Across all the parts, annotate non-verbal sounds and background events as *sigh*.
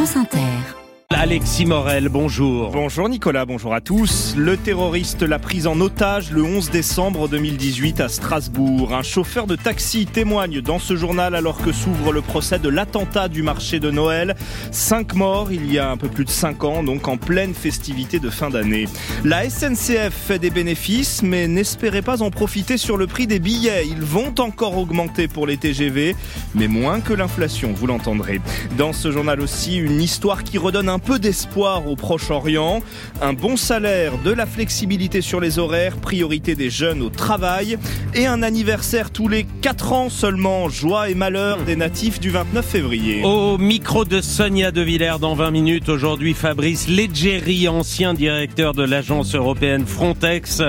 France Inter. Alexis Morel, bonjour. Bonjour Nicolas, bonjour à tous. Le terroriste l'a prise en otage le 11 décembre 2018 à Strasbourg. Un chauffeur de taxi témoigne dans ce journal alors que s'ouvre le procès de l'attentat du marché de Noël. Cinq morts il y a un peu plus de cinq ans, donc en pleine festivité de fin d'année. La SNCF fait des bénéfices, mais n'espérez pas en profiter sur le prix des billets. Ils vont encore augmenter pour les TGV, mais moins que l'inflation, vous l'entendrez. Dans ce journal aussi, une histoire qui redonne un peu d'espoir au Proche-Orient, un bon salaire, de la flexibilité sur les horaires, priorité des jeunes au travail. Et un anniversaire tous les 4 ans seulement, joie et malheur des natifs du 29 février. Au micro de Sonia De Villers dans 20 minutes, aujourd'hui Fabrice Leggeri, ancien directeur de l'agence européenne Frontex,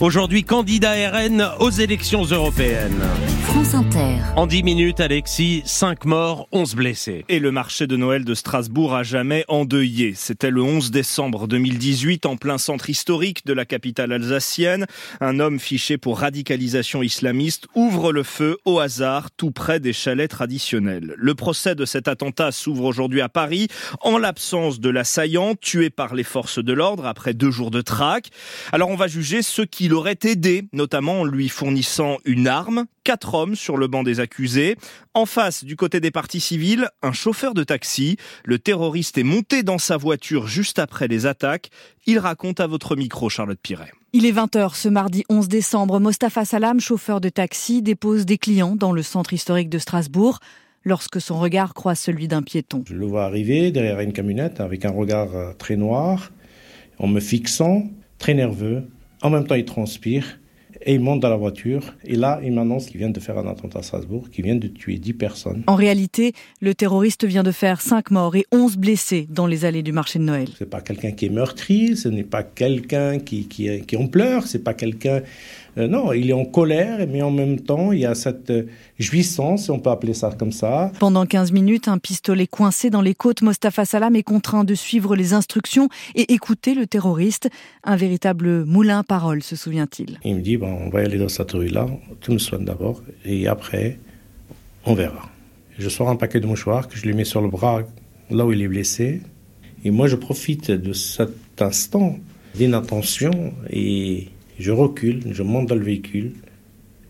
aujourd'hui candidat RN aux élections européennes. France Inter. En 10 minutes, Alexis, 5 morts, 11 blessés. Et le marché de Noël de Strasbourg a jamais endeuillé. C'était le 11 décembre 2018 en plein centre historique de la capitale alsacienne. Un homme fiché pour radicalisation islamiste ouvre le feu au hasard tout près des chalets traditionnels. Le procès de cet attentat s'ouvre aujourd'hui à Paris en l'absence de l'assaillant tué par les forces de l'ordre après deux jours de traque. Alors on va juger ceux qui l'auraient aidé, notamment en lui fournissant une arme, quatre hommes sur le banc des accusés. En face, du côté des parties civiles, un chauffeur de taxi. Le terroriste est monté dans sa voiture juste après les attaques. Il raconte à votre micro, Charlotte Piret. Il est 20h ce mardi 11 décembre. Mostafa Salam, chauffeur de taxi, dépose des clients dans le centre historique de Strasbourg lorsque son regard croise celui d'un piéton. Je le vois arriver derrière une camionnette avec un regard euh, très noir, en me fixant, très nerveux. En même temps, il transpire. Et il monte dans la voiture. Et là, il m'annonce qu'il vient de faire un attentat à Strasbourg, qu'il vient de tuer 10 personnes. En réalité, le terroriste vient de faire 5 morts et 11 blessés dans les allées du marché de Noël. Ce n'est pas quelqu'un qui est meurtri, ce n'est pas quelqu'un qui, qui, qui en pleure, c'est pas quelqu'un euh, non, il est en colère, mais en même temps, il y a cette euh, jouissance, on peut appeler ça comme ça. Pendant 15 minutes, un pistolet coincé dans les côtes, Mostafa Salam est contraint de suivre les instructions et écouter le terroriste. Un véritable moulin à parole, se souvient-il. Il me dit, bon, on va aller dans cette rue-là, tu me soignes d'abord, et après, on verra. Je sors un paquet de mouchoirs que je lui mets sur le bras, là où il est blessé. Et moi, je profite de cet instant d'inattention et je recule, je monte dans le véhicule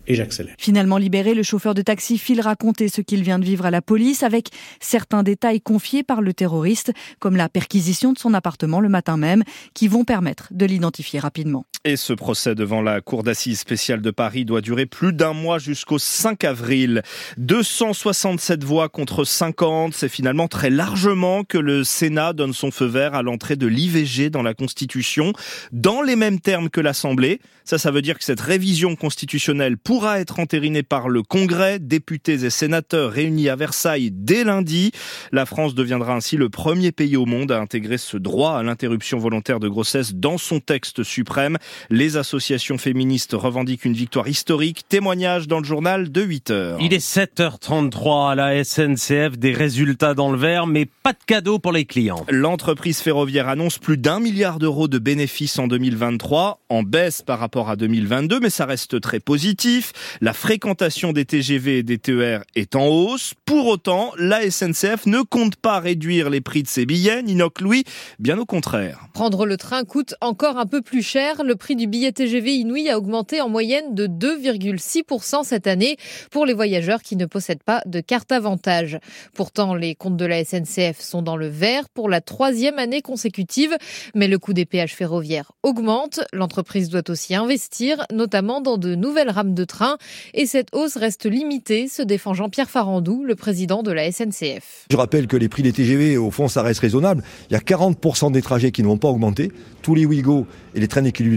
et j'accélère. Finalement libéré, le chauffeur de taxi file raconter ce qu'il vient de vivre à la police avec certains détails confiés par le terroriste, comme la perquisition de son appartement le matin même, qui vont permettre de l'identifier rapidement. Et ce procès devant la Cour d'assises spéciale de Paris doit durer plus d'un mois jusqu'au 5 avril. 267 voix contre 50, c'est finalement très largement que le Sénat donne son feu vert à l'entrée de l'IVG dans la Constitution, dans les mêmes termes que l'Assemblée. Ça, ça veut dire que cette révision constitutionnelle pourra être entérinée par le Congrès, députés et sénateurs réunis à Versailles dès lundi. La France deviendra ainsi le premier pays au monde à intégrer ce droit à l'interruption volontaire de grossesse dans son texte suprême. Les associations féministes revendiquent une victoire historique. Témoignage dans le journal de 8 heures. Il est 7h33 à la SNCF, des résultats dans le vert, mais pas de cadeau pour les clients. L'entreprise ferroviaire annonce plus d'un milliard d'euros de bénéfices en 2023, en baisse par rapport à 2022, mais ça reste très positif. La fréquentation des TGV et des TER est en hausse. Pour autant, la SNCF ne compte pas réduire les prix de ses billets, Ninoc Louis, bien au contraire. Prendre le train coûte encore un peu plus cher. Le prix du billet TGV Inouï a augmenté en moyenne de 2,6% cette année pour les voyageurs qui ne possèdent pas de carte avantage. Pourtant, les comptes de la SNCF sont dans le vert pour la troisième année consécutive, mais le coût des péages ferroviaires augmente. L'entreprise doit aussi investir, notamment dans de nouvelles rames de train, et cette hausse reste limitée, se défend Jean-Pierre Farandou, le président de la SNCF. Je rappelle que les prix des TGV, au fond, ça reste raisonnable. Il y a 40% des trajets qui ne vont pas augmenter. Tous les Ouigo et les trains d'équilibre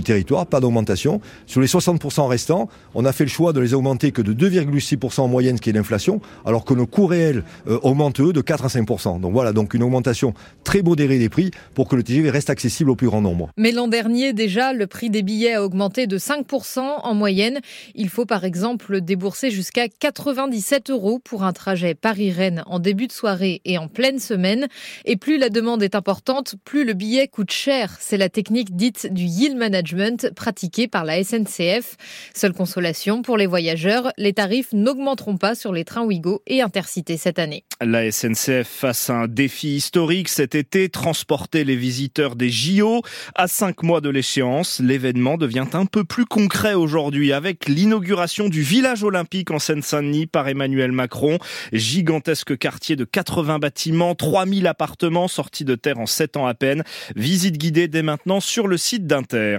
pas d'augmentation. Sur les 60% restants, on a fait le choix de les augmenter que de 2,6% en moyenne, ce qui est l'inflation, alors que nos coûts réels euh, augmentent eux de 4 à 5%. Donc voilà, donc une augmentation très modérée des prix pour que le TGV reste accessible au plus grand nombre. Mais l'an dernier, déjà, le prix des billets a augmenté de 5% en moyenne. Il faut par exemple débourser jusqu'à 97 euros pour un trajet Paris-Rennes en début de soirée et en pleine semaine. Et plus la demande est importante, plus le billet coûte cher. C'est la technique dite du yield management management pratiqué par la SNCF. Seule consolation pour les voyageurs, les tarifs n'augmenteront pas sur les trains Ouigo et Intercité cette année. La SNCF face à un défi historique cet été, transporter les visiteurs des JO. À cinq mois de l'échéance, l'événement devient un peu plus concret aujourd'hui avec l'inauguration du village olympique en Seine-Saint-Denis par Emmanuel Macron. Gigantesque quartier de 80 bâtiments, 3000 appartements sortis de terre en 7 ans à peine. Visite guidée dès maintenant sur le site d'Inter.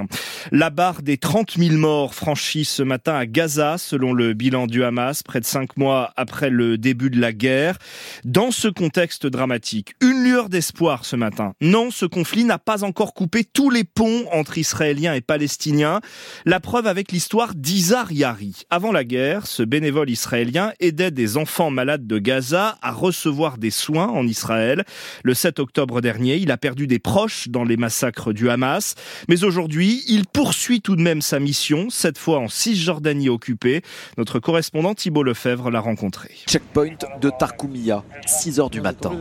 La barre des 30 000 morts franchie ce matin à Gaza selon le bilan du Hamas, près de cinq mois après le début de la guerre. Dans ce contexte dramatique, une lueur d'espoir ce matin. Non, ce conflit n'a pas encore coupé tous les ponts entre Israéliens et Palestiniens. La preuve avec l'histoire d'Izar Yari. Avant la guerre, ce bénévole israélien aidait des enfants malades de Gaza à recevoir des soins en Israël. Le 7 octobre dernier, il a perdu des proches dans les massacres du Hamas. Mais aujourd'hui, il poursuit tout de même sa mission, cette fois en Cisjordanie occupée. Notre correspondant Thibault Lefebvre l'a rencontré. Checkpoint de Tarkoumia, 6 heures du matin.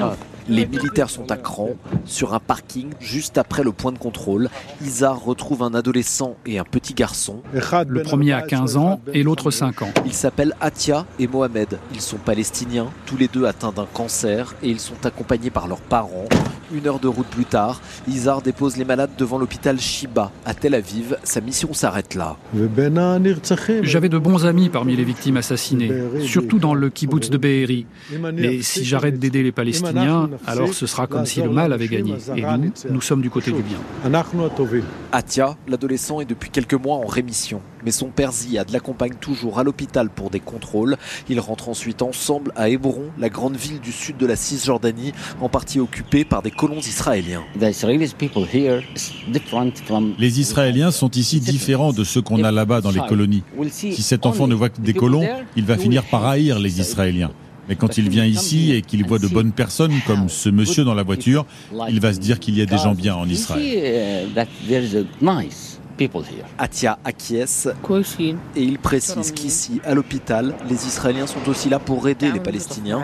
Ah, les militaires sont à cran sur un parking juste après le point de contrôle. Isa retrouve un adolescent et un petit garçon. Le premier a 15 ans et l'autre 5 ans. Ils s'appellent Atia et Mohamed. Ils sont palestiniens, tous les deux atteints d'un cancer et ils sont accompagnés par leurs parents. Une heure de route plus tard, Izar dépose les malades devant l'hôpital Shiba à Tel Aviv. Sa mission s'arrête là. J'avais de bons amis parmi les victimes assassinées, surtout dans le kibbutz de Be'eri. Mais si j'arrête d'aider les Palestiniens, alors ce sera comme si le mal avait gagné. Et nous, nous sommes du côté du bien. Atia, l'adolescent, est depuis quelques mois en rémission. Mais son père Ziad l'accompagne toujours à l'hôpital pour des contrôles. Ils rentrent ensuite ensemble à Hébron, la grande ville du sud de la Cisjordanie, en partie occupée par des colons israéliens. Les Israéliens sont ici différents de ceux qu'on a là-bas dans les colonies. Si cet enfant ne voit que des colons, il va finir par haïr les Israéliens. Mais quand il vient ici et qu'il voit de bonnes personnes comme ce monsieur dans la voiture, il va se dire qu'il y a des gens bien en Israël. Atia acquiesce et il précise qu'ici, à l'hôpital, les Israéliens sont aussi là pour aider les Palestiniens.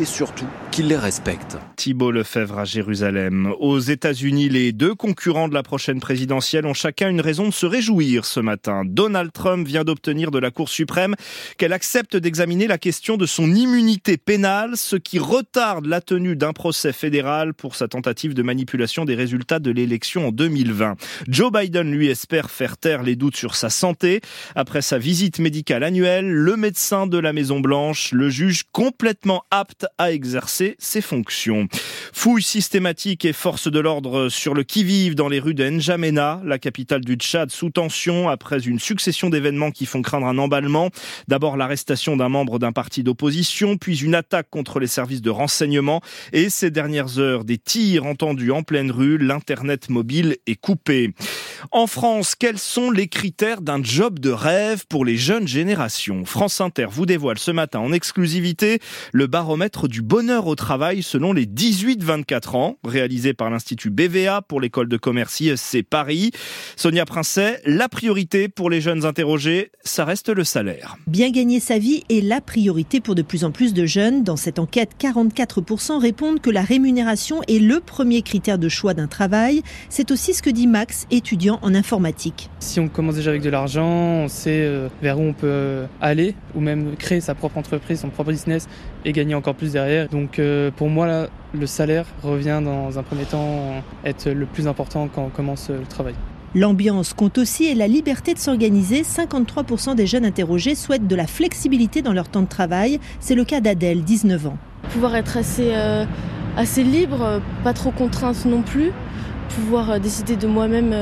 Et surtout qu'ils les respectent. Thibault Lefebvre à Jérusalem. Aux États-Unis, les deux concurrents de la prochaine présidentielle ont chacun une raison de se réjouir ce matin. Donald Trump vient d'obtenir de la Cour suprême qu'elle accepte d'examiner la question de son immunité pénale, ce qui retarde la tenue d'un procès fédéral pour sa tentative de manipulation des résultats de l'élection en 2020. Joe Biden lui espère faire taire les doutes sur sa santé. Après sa visite médicale annuelle, le médecin de la Maison Blanche le juge complètement apte à exercer ses fonctions. Fouille systématique et force de l'ordre sur le qui-vive dans les rues de N'Djamena, la capitale du Tchad, sous tension après une succession d'événements qui font craindre un emballement. D'abord l'arrestation d'un membre d'un parti d'opposition, puis une attaque contre les services de renseignement et ces dernières heures des tirs entendus en pleine rue, l'internet mobile est coupé. En France, quels sont les critères d'un job de rêve pour les jeunes générations? France Inter vous dévoile ce matin en exclusivité le baromètre du bonheur au travail selon les 18-24 ans, réalisé par l'Institut BVA pour l'école de commerce ISC Paris. Sonia Princet, la priorité pour les jeunes interrogés, ça reste le salaire. Bien gagner sa vie est la priorité pour de plus en plus de jeunes. Dans cette enquête, 44% répondent que la rémunération est le premier critère de choix d'un travail. C'est aussi ce que dit Max, étudiant en informatique. Si on commence déjà avec de l'argent, on sait euh, vers où on peut euh, aller ou même créer sa propre entreprise, son propre business et gagner encore plus derrière. Donc euh, pour moi, le salaire revient dans un premier temps être le plus important quand on commence le travail. L'ambiance compte aussi et la liberté de s'organiser. 53% des jeunes interrogés souhaitent de la flexibilité dans leur temps de travail. C'est le cas d'Adèle, 19 ans. Pouvoir être assez, assez libre, pas trop contrainte non plus. Pouvoir décider de moi-même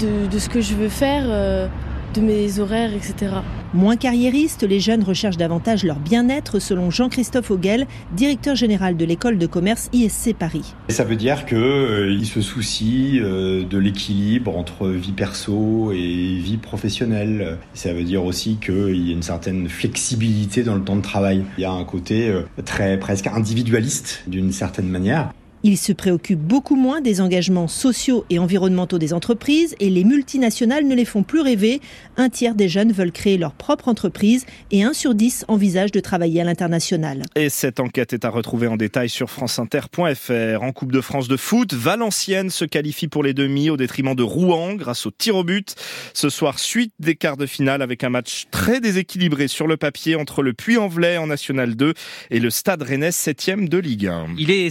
de, ce que je veux faire, euh, de mes horaires, etc. Moins carriéristes, les jeunes recherchent davantage leur bien-être, selon Jean-Christophe Auguel, directeur général de l'école de commerce ISC Paris. Ça veut dire qu'ils euh, se soucient euh, de l'équilibre entre vie perso et vie professionnelle. Ça veut dire aussi qu'il y a une certaine flexibilité dans le temps de travail. Il y a un côté très presque individualiste d'une certaine manière. Il se préoccupe beaucoup moins des engagements sociaux et environnementaux des entreprises et les multinationales ne les font plus rêver. Un tiers des jeunes veulent créer leur propre entreprise et un sur dix envisage de travailler à l'international. Et cette enquête est à retrouver en détail sur franceinter.fr. En Coupe de France de foot, Valenciennes se qualifie pour les demi au détriment de Rouen grâce au tir au but. Ce soir, suite des quarts de finale avec un match très déséquilibré sur le papier entre le Puy-en-Velay en National 2 et le Stade Rennais 7e de Ligue 1. Il est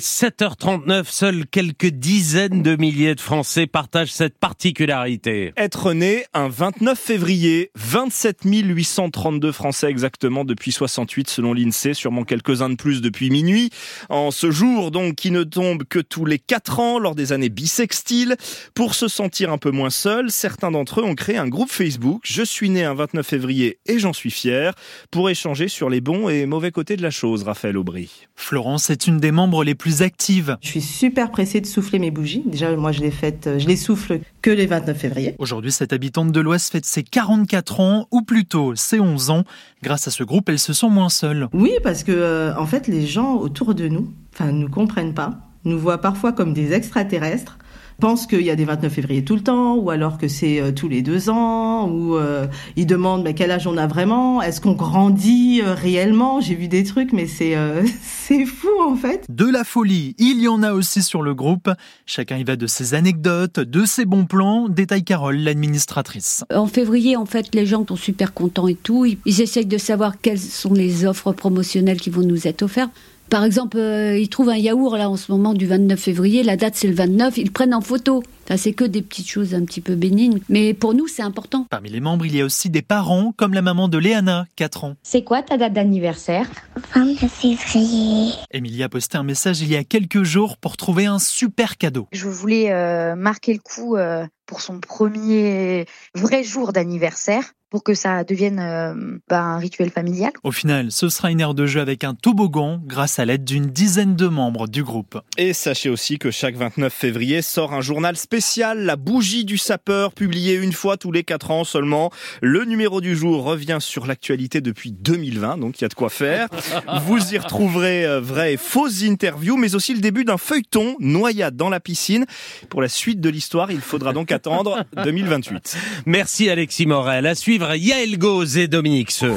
7h39, seuls quelques dizaines de milliers de Français partagent cette particularité. Être né un 29 février, 27 832 Français exactement depuis 68 selon l'INSEE, sûrement quelques-uns de plus depuis minuit. En ce jour donc qui ne tombe que tous les 4 ans lors des années bissextiles, pour se sentir un peu moins seul, certains d'entre eux ont créé un groupe Facebook Je suis né un 29 février et j'en suis fier pour échanger sur les bons et mauvais côtés de la chose, Raphaël Aubry. Florence est une des membres les plus actives. Je suis super pressée de souffler mes bougies. Déjà, moi, je les fête, je les souffle que les 29 février. Aujourd'hui, cette habitante de l'Ouest fête ses 44 ans, ou plutôt ses 11 ans. Grâce à ce groupe, elle se sent moins seule. Oui, parce que, euh, en fait, les gens autour de nous, enfin, nous comprennent pas, nous voient parfois comme des extraterrestres pensent qu'il y a des 29 février tout le temps, ou alors que c'est euh, tous les deux ans, ou euh, ils demandent mais quel âge on a vraiment, est-ce qu'on grandit euh, réellement? J'ai vu des trucs, mais c'est *laughs* c'est fou en fait. De la folie, il y en a aussi sur le groupe. Chacun y va de ses anecdotes, de ses bons plans. Détaille Carole, l'administratrice. En février, en fait, les gens sont super contents et tout. Ils essayent de savoir quelles sont les offres promotionnelles qui vont nous être offertes. Par exemple, euh, ils trouvent un yaourt là en ce moment du 29 février, la date c'est le 29, ils le prennent en photo. Ça, c'est que des petites choses un petit peu bénignes, mais pour nous, c'est important. Parmi les membres, il y a aussi des parents, comme la maman de Léana, 4 ans. C'est quoi ta date d'anniversaire? 29 février. Emilie a posté un message il y a quelques jours pour trouver un super cadeau. Je voulais euh, marquer le coup euh, pour son premier vrai jour d'anniversaire pour que ça devienne euh, bah, un rituel familial. Au final, ce sera une aire de jeu avec un toboggan grâce à l'aide d'une dizaine de membres du groupe. Et sachez aussi que chaque 29 février sort un journal spécial, La bougie du sapeur, publié une fois tous les 4 ans seulement. Le numéro du jour revient sur l'actualité depuis 2020, donc il y a de quoi faire. Vous y retrouverez euh, vraies et fausses interviews, mais aussi le début d'un feuilleton, Noyade dans la piscine. Pour la suite de l'histoire, il faudra donc attendre *laughs* 2028. Merci Alexis Morel. À suivre Yael Gauze et Dominique Seux.